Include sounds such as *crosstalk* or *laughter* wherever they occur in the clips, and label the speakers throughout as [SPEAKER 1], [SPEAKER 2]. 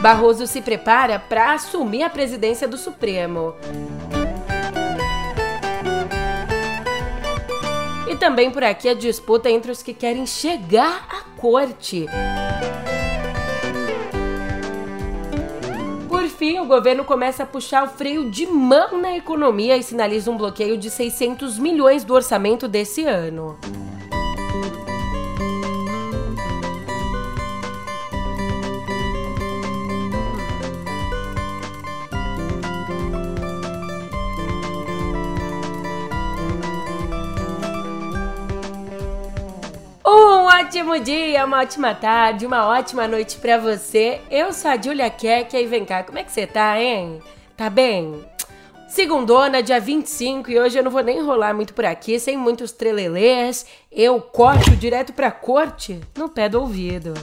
[SPEAKER 1] Barroso se prepara para assumir a presidência do Supremo. E também por aqui a disputa entre os que querem chegar à corte. Por fim, o governo começa a puxar o freio de mão na economia e sinaliza um bloqueio de 600 milhões do orçamento desse ano. Ótimo dia, uma ótima tarde, uma ótima noite para você. Eu sou a Julia Keck e vem cá, como é que você tá, hein? Tá bem? Segundona, dia 25, e hoje eu não vou nem enrolar muito por aqui, sem muitos trelelês. Eu corto direto pra corte no pé do ouvido.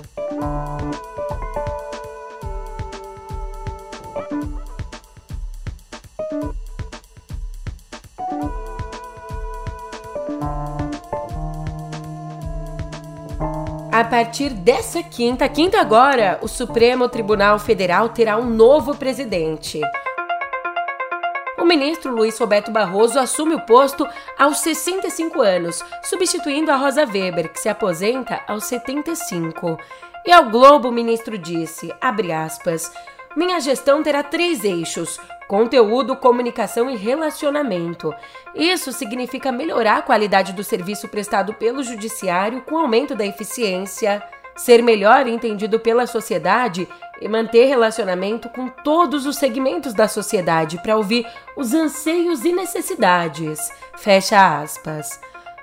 [SPEAKER 1] A partir dessa quinta, quinta agora, o Supremo Tribunal Federal terá um novo presidente. O ministro Luiz Roberto Barroso assume o posto aos 65 anos, substituindo a Rosa Weber, que se aposenta aos 75. E ao Globo, o ministro disse, aspas, minha gestão terá três eixos: conteúdo, comunicação e relacionamento. Isso significa melhorar a qualidade do serviço prestado pelo judiciário com aumento da eficiência, ser melhor entendido pela sociedade e manter relacionamento com todos os segmentos da sociedade para ouvir os anseios e necessidades. Fecha aspas.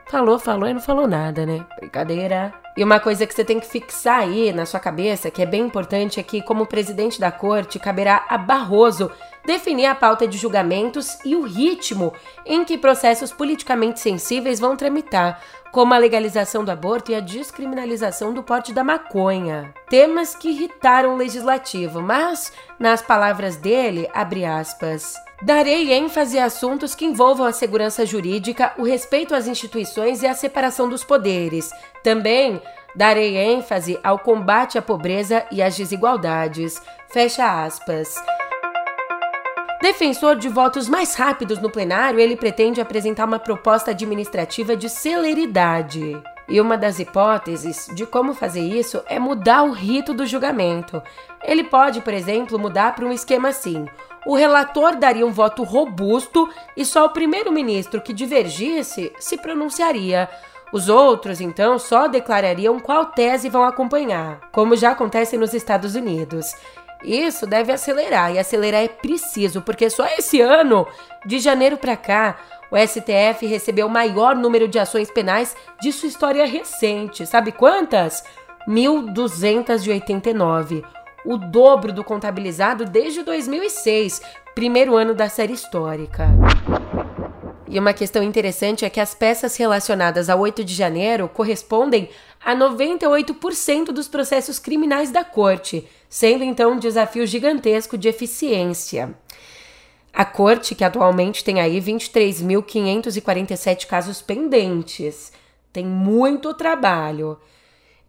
[SPEAKER 1] Falou, falou e não falou nada, né? Brincadeira. E uma coisa que você tem que fixar aí na sua cabeça, que é bem importante, é que, como presidente da corte, caberá a Barroso definir a pauta de julgamentos e o ritmo em que processos politicamente sensíveis vão tramitar, como a legalização do aborto e a descriminalização do porte da maconha. Temas que irritaram o legislativo, mas, nas palavras dele, abre aspas. Darei ênfase a assuntos que envolvam a segurança jurídica, o respeito às instituições e a separação dos poderes. Também darei ênfase ao combate à pobreza e às desigualdades. Fecha aspas. Defensor de votos mais rápidos no plenário, ele pretende apresentar uma proposta administrativa de celeridade. E uma das hipóteses de como fazer isso é mudar o rito do julgamento. Ele pode, por exemplo, mudar para um esquema assim: o relator daria um voto robusto e só o primeiro-ministro que divergisse se pronunciaria. Os outros, então, só declarariam qual tese vão acompanhar, como já acontece nos Estados Unidos. Isso deve acelerar, e acelerar é preciso, porque só esse ano, de janeiro para cá, o STF recebeu o maior número de ações penais de sua história recente. Sabe quantas? 1.289 o dobro do contabilizado desde 2006, primeiro ano da série histórica. E uma questão interessante é que as peças relacionadas a 8 de janeiro correspondem a 98% dos processos criminais da corte, sendo então um desafio gigantesco de eficiência. A corte, que atualmente tem aí 23.547 casos pendentes, tem muito trabalho.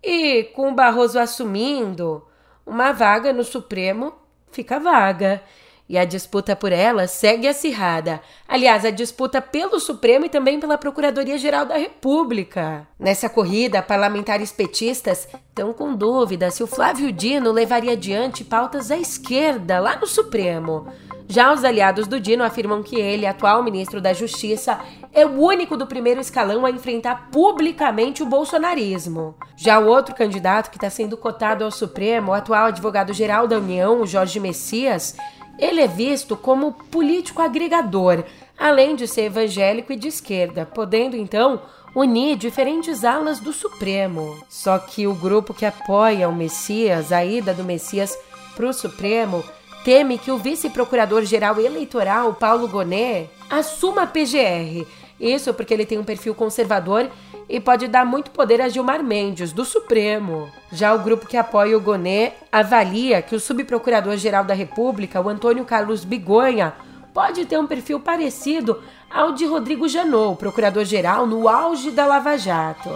[SPEAKER 1] E com o Barroso assumindo, uma vaga no Supremo fica vaga. E a disputa por ela segue acirrada. Aliás, a disputa pelo Supremo e também pela Procuradoria-Geral da República. Nessa corrida, parlamentares petistas estão com dúvida se o Flávio Dino levaria adiante pautas à esquerda lá no Supremo. Já os aliados do Dino afirmam que ele, atual ministro da Justiça, é o único do primeiro escalão a enfrentar publicamente o bolsonarismo. Já o outro candidato que está sendo cotado ao Supremo, o atual advogado-geral da União, Jorge Messias, ele é visto como político agregador, além de ser evangélico e de esquerda, podendo então unir diferentes alas do Supremo. Só que o grupo que apoia o Messias, a ida do Messias para o Supremo, teme que o vice-procurador-geral eleitoral, Paulo Gonet, assuma a PGR. Isso porque ele tem um perfil conservador e pode dar muito poder a Gilmar Mendes, do Supremo. Já o grupo que apoia o Gonet avalia que o subprocurador-geral da República, o Antônio Carlos Bigonha, pode ter um perfil parecido ao de Rodrigo Janot, procurador-geral no auge da Lava Jato.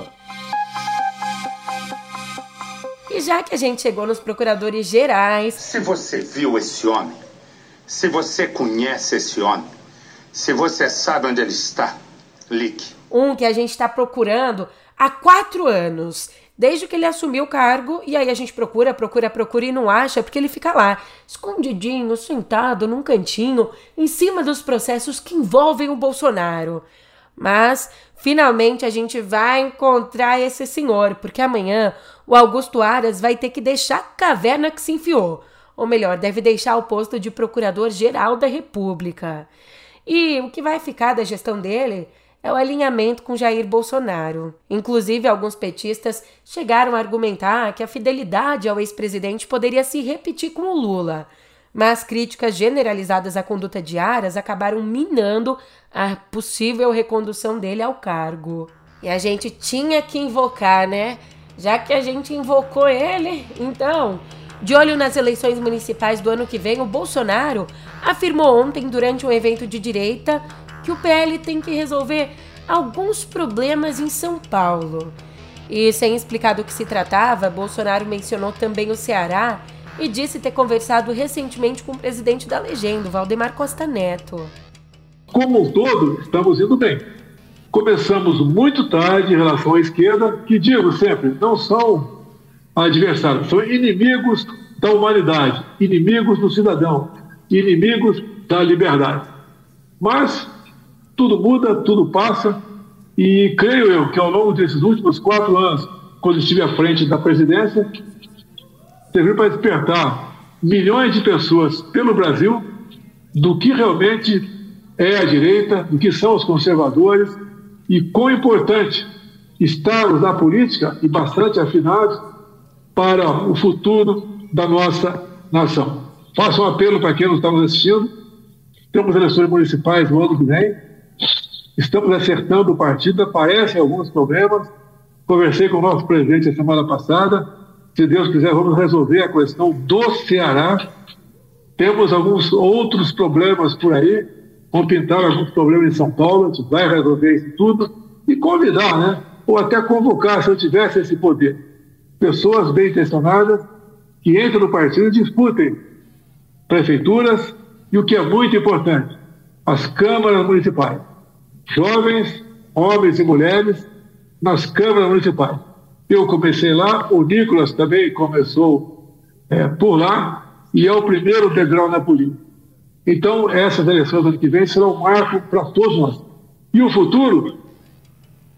[SPEAKER 1] E já que a gente chegou nos procuradores gerais.
[SPEAKER 2] Se você viu esse homem, se você conhece esse homem, se você sabe onde ele está, ligue.
[SPEAKER 1] Um que a gente está procurando há quatro anos. Desde que ele assumiu o cargo, e aí a gente procura, procura, procura e não acha, porque ele fica lá, escondidinho, sentado num cantinho, em cima dos processos que envolvem o Bolsonaro. Mas finalmente a gente vai encontrar esse senhor, porque amanhã o Augusto Aras vai ter que deixar a caverna que se enfiou. Ou melhor, deve deixar o posto de procurador-geral da República. E o que vai ficar da gestão dele é o alinhamento com Jair Bolsonaro. Inclusive, alguns petistas chegaram a argumentar que a fidelidade ao ex-presidente poderia se repetir com o Lula. Mas críticas generalizadas à conduta de Aras acabaram minando a possível recondução dele ao cargo. E a gente tinha que invocar, né? Já que a gente invocou ele, então, de olho nas eleições municipais do ano que vem, o Bolsonaro afirmou ontem, durante um evento de direita, que o PL tem que resolver alguns problemas em São Paulo. E sem explicar do que se tratava, Bolsonaro mencionou também o Ceará e disse ter conversado recentemente com o presidente da legenda, Valdemar Costa Neto.
[SPEAKER 3] Como um todo, estamos indo bem. Começamos muito tarde em relação à esquerda, que digo sempre, não são adversários, são inimigos da humanidade, inimigos do cidadão, inimigos da liberdade. Mas tudo muda, tudo passa, e creio eu que ao longo desses últimos quatro anos, quando estive à frente da presidência, serviu para despertar milhões de pessoas pelo Brasil do que realmente é a direita, do que são os conservadores e quão importante estarmos na política e bastante afinados para o futuro da nossa nação. Faço um apelo para quem nos está nos assistindo. Temos eleições municipais no ano que vem Estamos acertando o partido, aparecem alguns problemas. Conversei com o nosso presidente a semana passada. Se Deus quiser, vamos resolver a questão do Ceará. Temos alguns outros problemas por aí. Vão pintar alguns problemas em São Paulo. A gente vai resolver isso tudo. E convidar, né? Ou até convocar, se eu tivesse esse poder, pessoas bem intencionadas que entrem no partido e disputem prefeituras e o que é muito importante, as câmaras municipais jovens, homens e mulheres, nas câmaras municipais. Eu comecei lá, o Nicolas também começou é, por lá, e é o primeiro degrau na política. Então, essas eleições do ano que vem serão um marco para todos nós. E o futuro,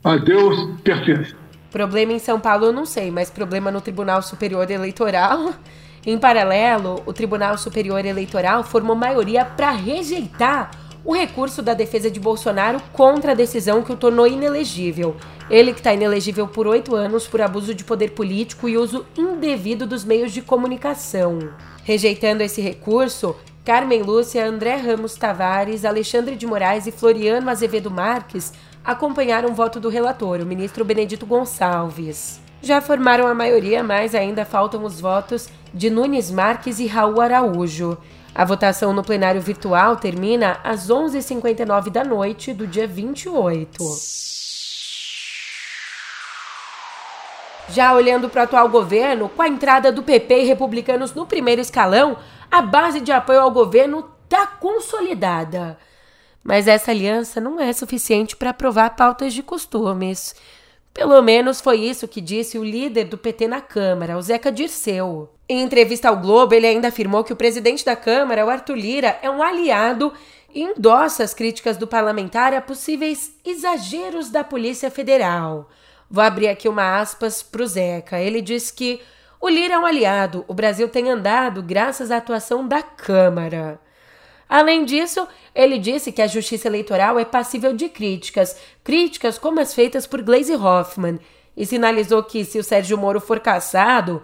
[SPEAKER 3] a Deus pertence.
[SPEAKER 1] Problema em São Paulo eu não sei, mas problema no Tribunal Superior Eleitoral. *laughs* Em paralelo, o Tribunal Superior Eleitoral formou maioria para rejeitar o recurso da defesa de Bolsonaro contra a decisão que o tornou inelegível. Ele que está inelegível por oito anos por abuso de poder político e uso indevido dos meios de comunicação. Rejeitando esse recurso, Carmen Lúcia, André Ramos Tavares, Alexandre de Moraes e Floriano Azevedo Marques acompanharam o voto do relator, o ministro Benedito Gonçalves. Já formaram a maioria, mas ainda faltam os votos de Nunes Marques e Raul Araújo. A votação no plenário virtual termina às 11h59 da noite do dia 28. Já olhando para o atual governo, com a entrada do PP e republicanos no primeiro escalão, a base de apoio ao governo está consolidada. Mas essa aliança não é suficiente para aprovar pautas de costumes. Pelo menos foi isso que disse o líder do PT na Câmara, o Zeca Dirceu. Em entrevista ao Globo, ele ainda afirmou que o presidente da Câmara, o Arthur Lira, é um aliado e endossa as críticas do parlamentar a possíveis exageros da Polícia Federal. Vou abrir aqui uma aspas para o Zeca. Ele diz que o Lira é um aliado, o Brasil tem andado graças à atuação da Câmara. Além disso, ele disse que a justiça eleitoral é passível de críticas, críticas como as feitas por Glaze Hoffman, e sinalizou que, se o Sérgio Moro for caçado,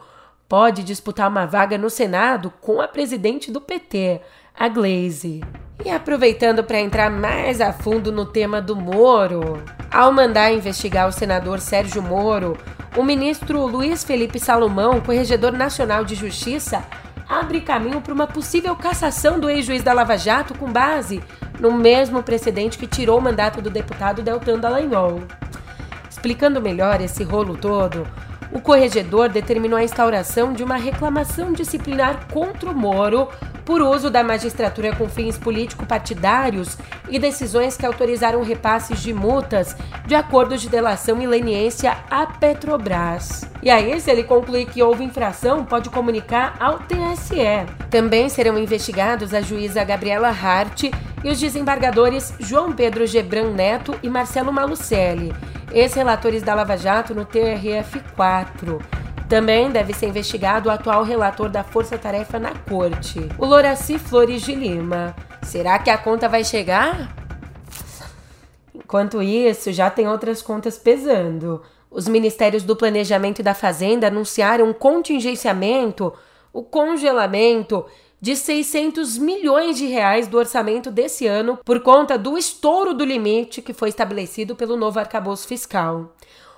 [SPEAKER 1] pode disputar uma vaga no Senado com a presidente do PT, a Glaze. E aproveitando para entrar mais a fundo no tema do Moro, ao mandar investigar o senador Sérgio Moro, o ministro Luiz Felipe Salomão, corregedor nacional de justiça, abre caminho para uma possível cassação do ex-juiz da Lava Jato com base no mesmo precedente que tirou o mandato do deputado Deltan Dallagnol. Explicando melhor esse rolo todo, o corregedor determinou a instauração de uma reclamação disciplinar contra o Moro por uso da magistratura com fins político-partidários e decisões que autorizaram repasses de multas de acordos de delação e leniência à Petrobras. E aí, se ele concluir que houve infração, pode comunicar ao TSE. Também serão investigados a juíza Gabriela Hart e os desembargadores João Pedro Gebran Neto e Marcelo Malucelli, ex-relatores da Lava Jato no TRF4. Também deve ser investigado o atual relator da Força Tarefa na Corte, o Loraci Flores de Lima. Será que a conta vai chegar? Enquanto isso, já tem outras contas pesando. Os ministérios do Planejamento e da Fazenda anunciaram um contingenciamento, o congelamento de 600 milhões de reais do orçamento desse ano por conta do estouro do limite que foi estabelecido pelo novo arcabouço fiscal.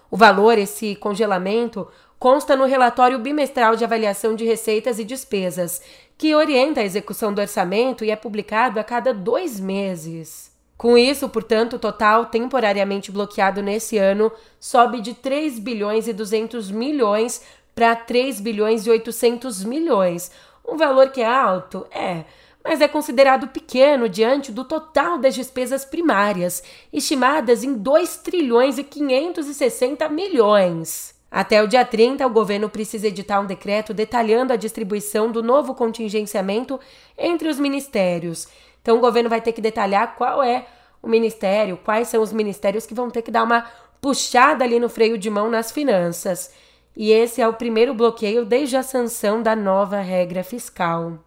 [SPEAKER 1] O valor, esse congelamento, consta no relatório bimestral de avaliação de receitas e despesas, que orienta a execução do orçamento e é publicado a cada dois meses. Com isso, portanto, o total temporariamente bloqueado nesse ano sobe de 3 bilhões e 200 milhões para 3 bilhões e 800 milhões, um valor que é alto? É, mas é considerado pequeno diante do total das despesas primárias, estimadas em 2 trilhões e 560 milhões. Até o dia 30, o governo precisa editar um decreto detalhando a distribuição do novo contingenciamento entre os ministérios. Então, o governo vai ter que detalhar qual é o ministério, quais são os ministérios que vão ter que dar uma puxada ali no freio de mão nas finanças e esse é o primeiro bloqueio desde a sanção da nova regra fiscal.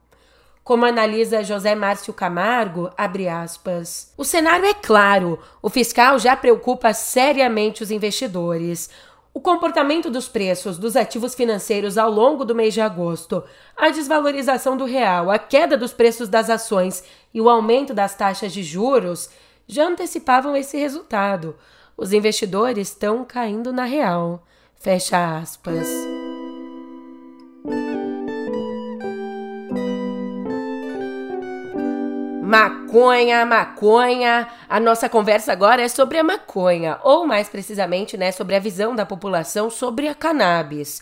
[SPEAKER 1] Como analisa José Márcio Camargo, aspas. O cenário é claro, o fiscal já preocupa seriamente os investidores. O comportamento dos preços dos ativos financeiros ao longo do mês de agosto, a desvalorização do real, a queda dos preços das ações e o aumento das taxas de juros já antecipavam esse resultado. Os investidores estão caindo na real. Fecha aspas. Maconha, maconha. A nossa conversa agora é sobre a maconha, ou mais precisamente, né, sobre a visão da população sobre a cannabis.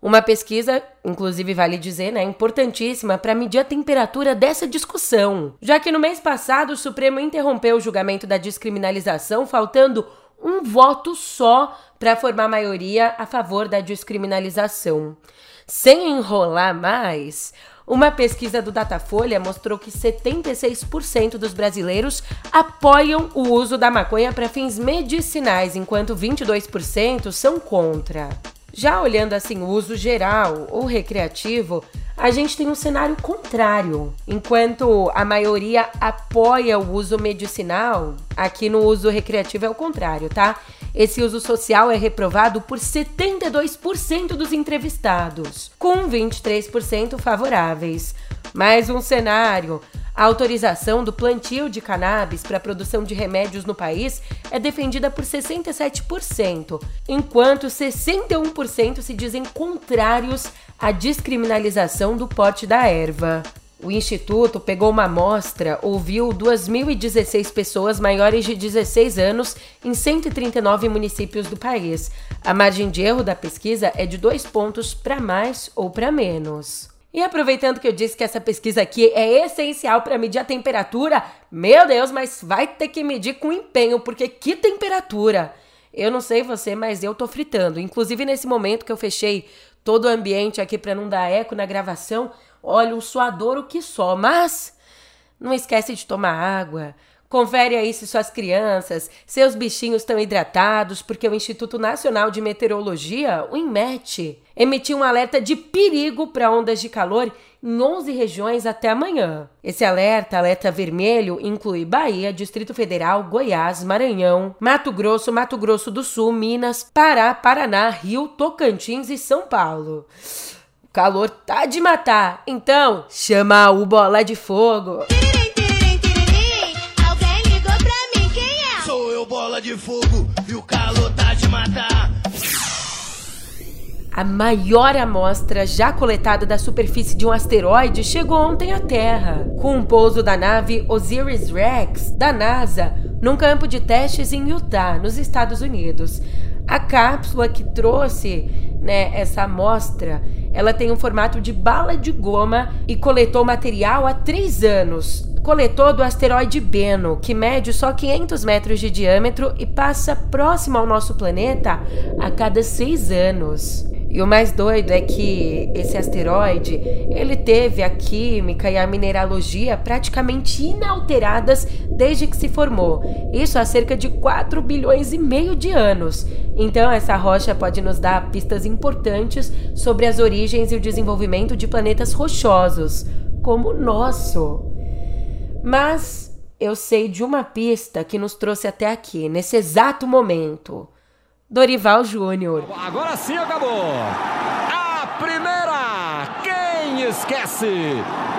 [SPEAKER 1] Uma pesquisa, inclusive vale dizer, né, importantíssima para medir a temperatura dessa discussão, já que no mês passado o Supremo interrompeu o julgamento da descriminalização, faltando um voto só para formar maioria a favor da descriminalização. Sem enrolar mais, uma pesquisa do Datafolha mostrou que 76% dos brasileiros apoiam o uso da maconha para fins medicinais, enquanto 22% são contra. Já olhando assim o uso geral ou recreativo, a gente tem um cenário contrário. Enquanto a maioria apoia o uso medicinal, aqui no uso recreativo é o contrário, tá? Esse uso social é reprovado por 72% dos entrevistados, com 23% favoráveis. Mais um cenário. A autorização do plantio de cannabis para a produção de remédios no país é defendida por 67%, enquanto 61% se dizem contrários à descriminalização do porte da erva. O instituto pegou uma amostra, ouviu 2.016 pessoas maiores de 16 anos em 139 municípios do país. A margem de erro da pesquisa é de dois pontos para mais ou para menos. E aproveitando que eu disse que essa pesquisa aqui é essencial para medir a temperatura, meu Deus, mas vai ter que medir com empenho, porque que temperatura! Eu não sei você, mas eu tô fritando. Inclusive nesse momento que eu fechei todo o ambiente aqui para não dar eco na gravação, Olha, um suadouro que só, mas não esquece de tomar água. Confere aí se suas crianças, seus bichinhos estão hidratados, porque o Instituto Nacional de Meteorologia, o INMET, emitiu um alerta de perigo para ondas de calor em 11 regiões até amanhã. Esse alerta, alerta vermelho, inclui Bahia, Distrito Federal, Goiás, Maranhão, Mato Grosso, Mato Grosso do Sul, Minas, Pará, Paraná, Rio, Tocantins e São Paulo calor tá de matar. Então, chama o Bola de Fogo.
[SPEAKER 4] Alguém ligou pra mim, quem é? Sou eu, Bola de Fogo, e o calor tá de matar.
[SPEAKER 1] A maior amostra já coletada da superfície de um asteroide chegou ontem à Terra, com o pouso da nave Osiris-Rex da NASA num campo de testes em Utah, nos Estados Unidos. A cápsula que trouxe né, essa amostra, ela tem um formato de bala de goma e coletou material há três anos. Coletou do asteroide Bennu, que mede só 500 metros de diâmetro e passa próximo ao nosso planeta a cada seis anos. E o mais doido é que esse asteroide, ele teve a química e a mineralogia praticamente inalteradas desde que se formou. Isso há cerca de 4 bilhões e meio de anos. Então essa rocha pode nos dar pistas importantes sobre as origens e o desenvolvimento de planetas rochosos, como o nosso. Mas eu sei de uma pista que nos trouxe até aqui, nesse exato momento. Dorival Júnior.
[SPEAKER 5] Agora sim acabou. A primeira, quem esquece?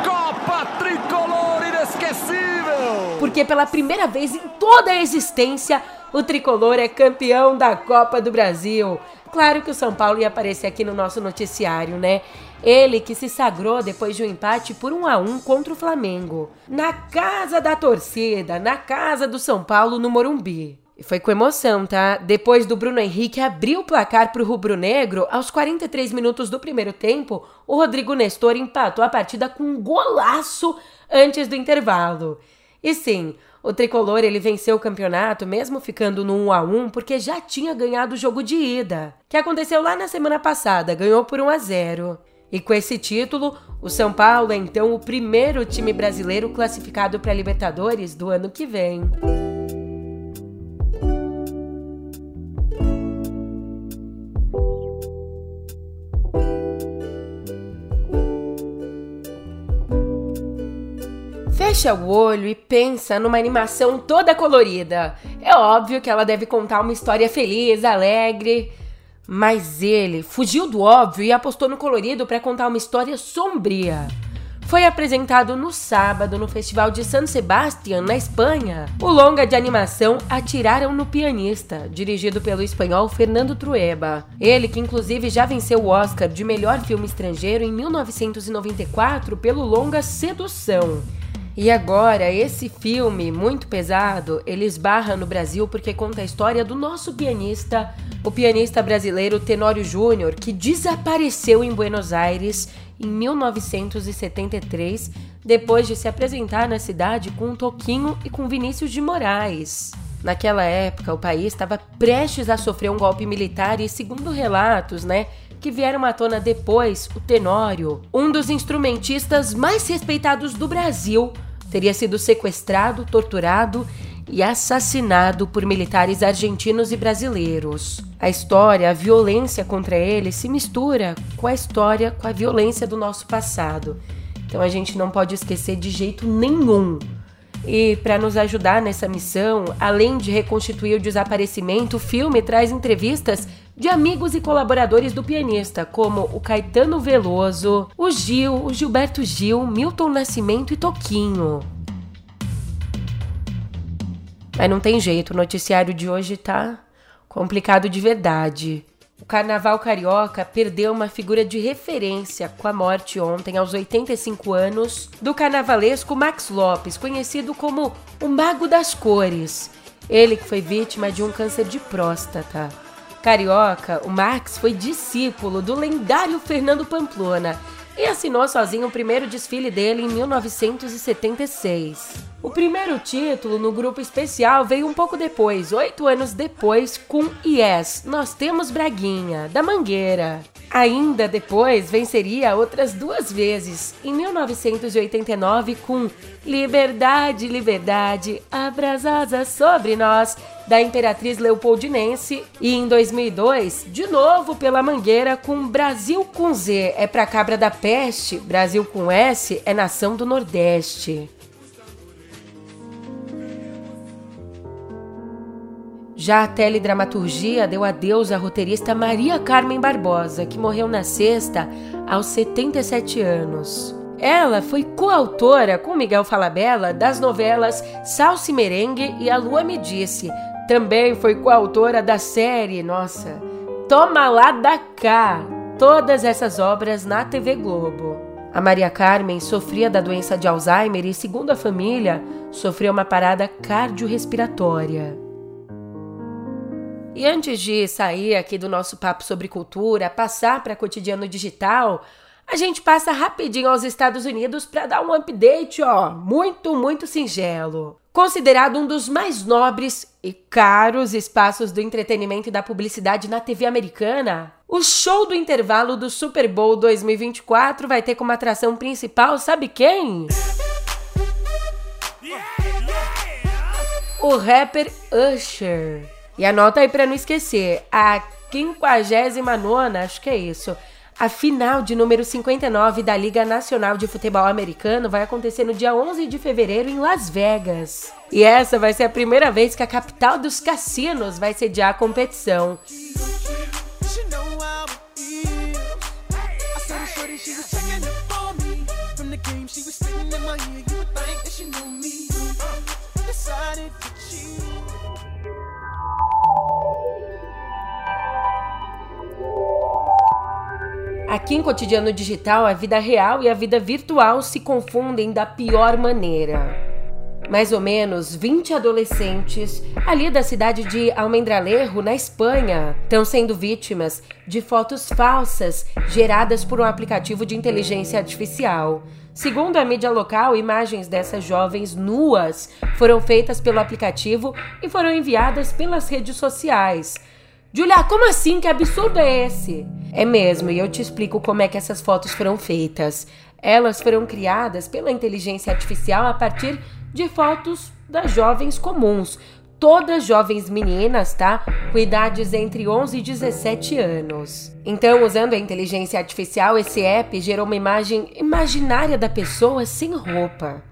[SPEAKER 5] Copa Tricolor inesquecível.
[SPEAKER 1] Porque pela primeira vez em toda a existência, o Tricolor é campeão da Copa do Brasil. Claro que o São Paulo ia aparecer aqui no nosso noticiário, né? Ele que se sagrou depois de um empate por 1 a 1 contra o Flamengo, na casa da torcida, na casa do São Paulo no Morumbi. E foi com emoção, tá? Depois do Bruno Henrique abrir o placar para o rubro-negro, aos 43 minutos do primeiro tempo, o Rodrigo Nestor empatou a partida com um golaço antes do intervalo. E sim, o tricolor ele venceu o campeonato mesmo ficando no 1 a 1 porque já tinha ganhado o jogo de ida, que aconteceu lá na semana passada, ganhou por 1 a 0. E com esse título, o São Paulo é então o primeiro time brasileiro classificado para a Libertadores do ano que vem. Fecha o olho e pensa numa animação toda colorida. É óbvio que ela deve contar uma história feliz, alegre. Mas ele fugiu do óbvio e apostou no colorido para contar uma história sombria. Foi apresentado no sábado no Festival de San Sebastián, na Espanha. O longa de animação Atiraram no Pianista, dirigido pelo espanhol Fernando Trueba. Ele que inclusive já venceu o Oscar de melhor filme estrangeiro em 1994 pelo longa Sedução. E agora, esse filme muito pesado, ele esbarra no Brasil porque conta a história do nosso pianista, o pianista brasileiro Tenório Júnior, que desapareceu em Buenos Aires em 1973, depois de se apresentar na cidade com um Toquinho e com Vinícius de Moraes. Naquela época, o país estava prestes a sofrer um golpe militar e, segundo relatos, né, que vieram à tona depois, o Tenório, um dos instrumentistas mais respeitados do Brasil, teria sido sequestrado, torturado e assassinado por militares argentinos e brasileiros. A história, a violência contra ele se mistura com a história, com a violência do nosso passado. Então a gente não pode esquecer de jeito nenhum. E para nos ajudar nessa missão, além de reconstituir o desaparecimento, o filme traz entrevistas de amigos e colaboradores do pianista, como o Caetano Veloso, o Gil, o Gilberto Gil, Milton Nascimento e Toquinho. Mas não tem jeito, o noticiário de hoje tá complicado de verdade. O carnaval carioca perdeu uma figura de referência com a morte ontem, aos 85 anos, do carnavalesco Max Lopes, conhecido como o Mago das Cores. Ele que foi vítima de um câncer de próstata. Carioca, o Marx foi discípulo do lendário Fernando Pamplona e assinou sozinho o primeiro desfile dele em 1976. O primeiro título no grupo especial veio um pouco depois, oito anos depois, com Yes, Nós Temos Braguinha, da Mangueira. Ainda depois venceria outras duas vezes, em 1989 com Liberdade, Liberdade, abrasosa sobre nós, da Imperatriz Leopoldinense, e em 2002, de novo pela Mangueira com Brasil com Z. É pra cabra da peste, Brasil com S é nação do Nordeste. Já a teledramaturgia deu adeus à roteirista Maria Carmen Barbosa, que morreu na sexta aos 77 anos. Ela foi coautora com Miguel Falabella das novelas Salsa e Merengue e A Lua Me Disse. Também foi coautora da série, nossa, Toma Lá da Cá. Todas essas obras na TV Globo. A Maria Carmen sofria da doença de Alzheimer e, segundo a família, sofreu uma parada cardiorrespiratória. E antes de sair aqui do nosso papo sobre cultura, passar para cotidiano digital, a gente passa rapidinho aos Estados Unidos para dar um update, ó, muito, muito singelo. Considerado um dos mais nobres e caros espaços do entretenimento e da publicidade na TV americana, o show do intervalo do Super Bowl 2024 vai ter como atração principal, sabe quem? O rapper Usher. E anota aí para não esquecer, a 59 acho que é isso, a final de número 59 da Liga Nacional de Futebol Americano vai acontecer no dia 11 de fevereiro em Las Vegas. E essa vai ser a primeira vez que a capital dos cassinos vai sediar a competição. Aqui em Cotidiano Digital, a vida real e a vida virtual se confundem da pior maneira. Mais ou menos 20 adolescentes ali da cidade de Almendralejo, na Espanha, estão sendo vítimas de fotos falsas geradas por um aplicativo de inteligência artificial. Segundo a mídia local, imagens dessas jovens nuas foram feitas pelo aplicativo e foram enviadas pelas redes sociais. Julia, como assim? Que absurdo é esse? É mesmo, e eu te explico como é que essas fotos foram feitas. Elas foram criadas pela inteligência artificial a partir de fotos das jovens comuns, todas jovens meninas, tá? Com idades entre 11 e 17 anos. Então, usando a inteligência artificial, esse app gerou uma imagem imaginária da pessoa sem roupa.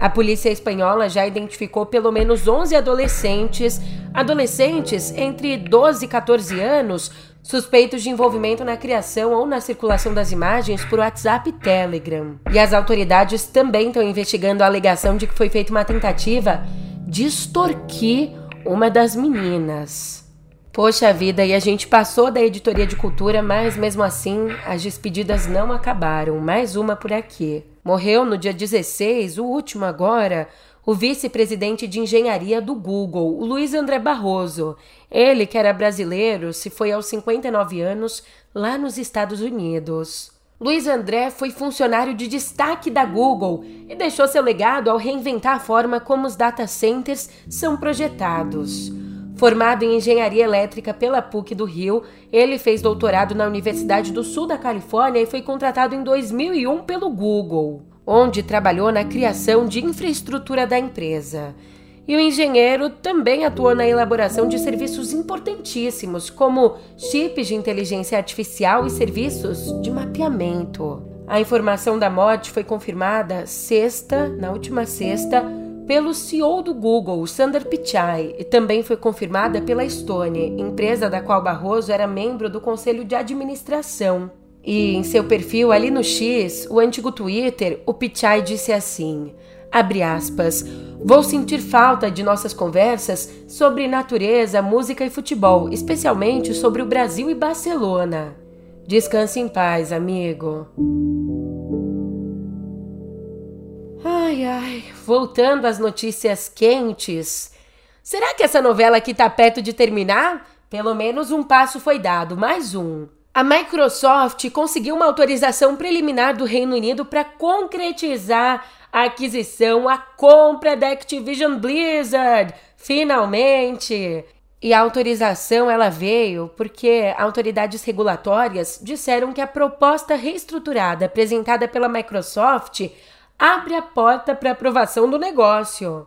[SPEAKER 1] A polícia espanhola já identificou pelo menos 11 adolescentes, adolescentes entre 12 e 14 anos, suspeitos de envolvimento na criação ou na circulação das imagens por WhatsApp e Telegram. E as autoridades também estão investigando a alegação de que foi feita uma tentativa de extorquir uma das meninas. Poxa vida, e a gente passou da editoria de cultura, mas mesmo assim as despedidas não acabaram. Mais uma por aqui. Morreu no dia 16, o último agora, o vice-presidente de engenharia do Google, o Luiz André Barroso. Ele, que era brasileiro, se foi aos 59 anos lá nos Estados Unidos. Luiz André foi funcionário de destaque da Google e deixou seu legado ao reinventar a forma como os data centers são projetados. Formado em engenharia elétrica pela PUC do Rio, ele fez doutorado na Universidade do Sul da Califórnia e foi contratado em 2001 pelo Google, onde trabalhou na criação de infraestrutura da empresa. E o engenheiro também atuou na elaboração de serviços importantíssimos, como chips de inteligência artificial e serviços de mapeamento. A informação da morte foi confirmada sexta, na última sexta, pelo CEO do Google, Sundar Pichai, e também foi confirmada pela Estônia, empresa da qual Barroso era membro do conselho de administração. E em seu perfil ali no X, o antigo Twitter, o Pichai disse assim: abre aspas, vou sentir falta de nossas conversas sobre natureza, música e futebol, especialmente sobre o Brasil e Barcelona. Descanse em paz, amigo. Ai, ai, voltando às notícias quentes. Será que essa novela aqui tá perto de terminar? Pelo menos um passo foi dado, mais um. A Microsoft conseguiu uma autorização preliminar do Reino Unido para concretizar a aquisição, a compra da Activision Blizzard. Finalmente! E a autorização ela veio porque autoridades regulatórias disseram que a proposta reestruturada apresentada pela Microsoft abre a porta para aprovação do negócio.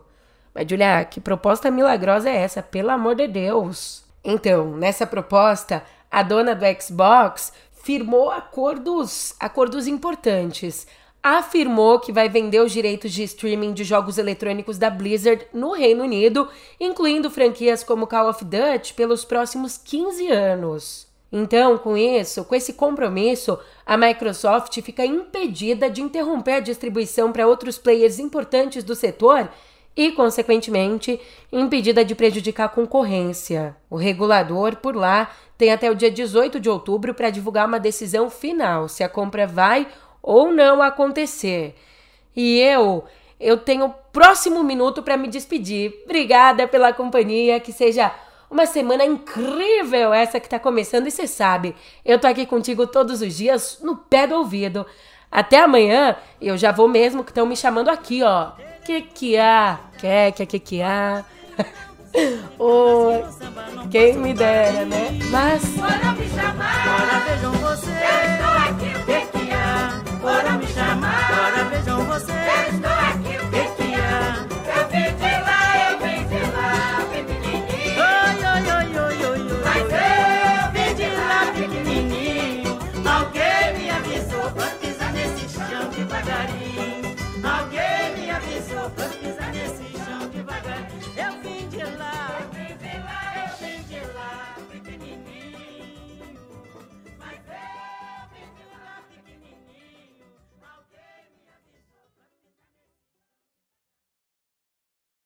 [SPEAKER 1] Mas, Julia, que proposta milagrosa é essa? Pelo amor de Deus! Então, nessa proposta, a dona do Xbox firmou acordos, acordos importantes. Afirmou que vai vender os direitos de streaming de jogos eletrônicos da Blizzard no Reino Unido, incluindo franquias como Call of Duty, pelos próximos 15 anos. Então, com isso, com esse compromisso, a Microsoft fica impedida de interromper a distribuição para outros players importantes do setor e, consequentemente, impedida de prejudicar a concorrência. O regulador, por lá, tem até o dia 18 de outubro para divulgar uma decisão final se a compra vai ou não acontecer. E eu, eu tenho o próximo minuto para me despedir. Obrigada pela companhia, que seja uma semana incrível essa que está começando e você sabe, eu tô aqui contigo todos os dias no pé do ouvido. Até amanhã, eu já vou mesmo que estão me chamando aqui, ó. Que que há? Que que que que há? *laughs* Oi, quem me dera, né? Mas
[SPEAKER 4] bora me chamar, bora vejam você. Eu estou aqui, que que há? Bora me chamar.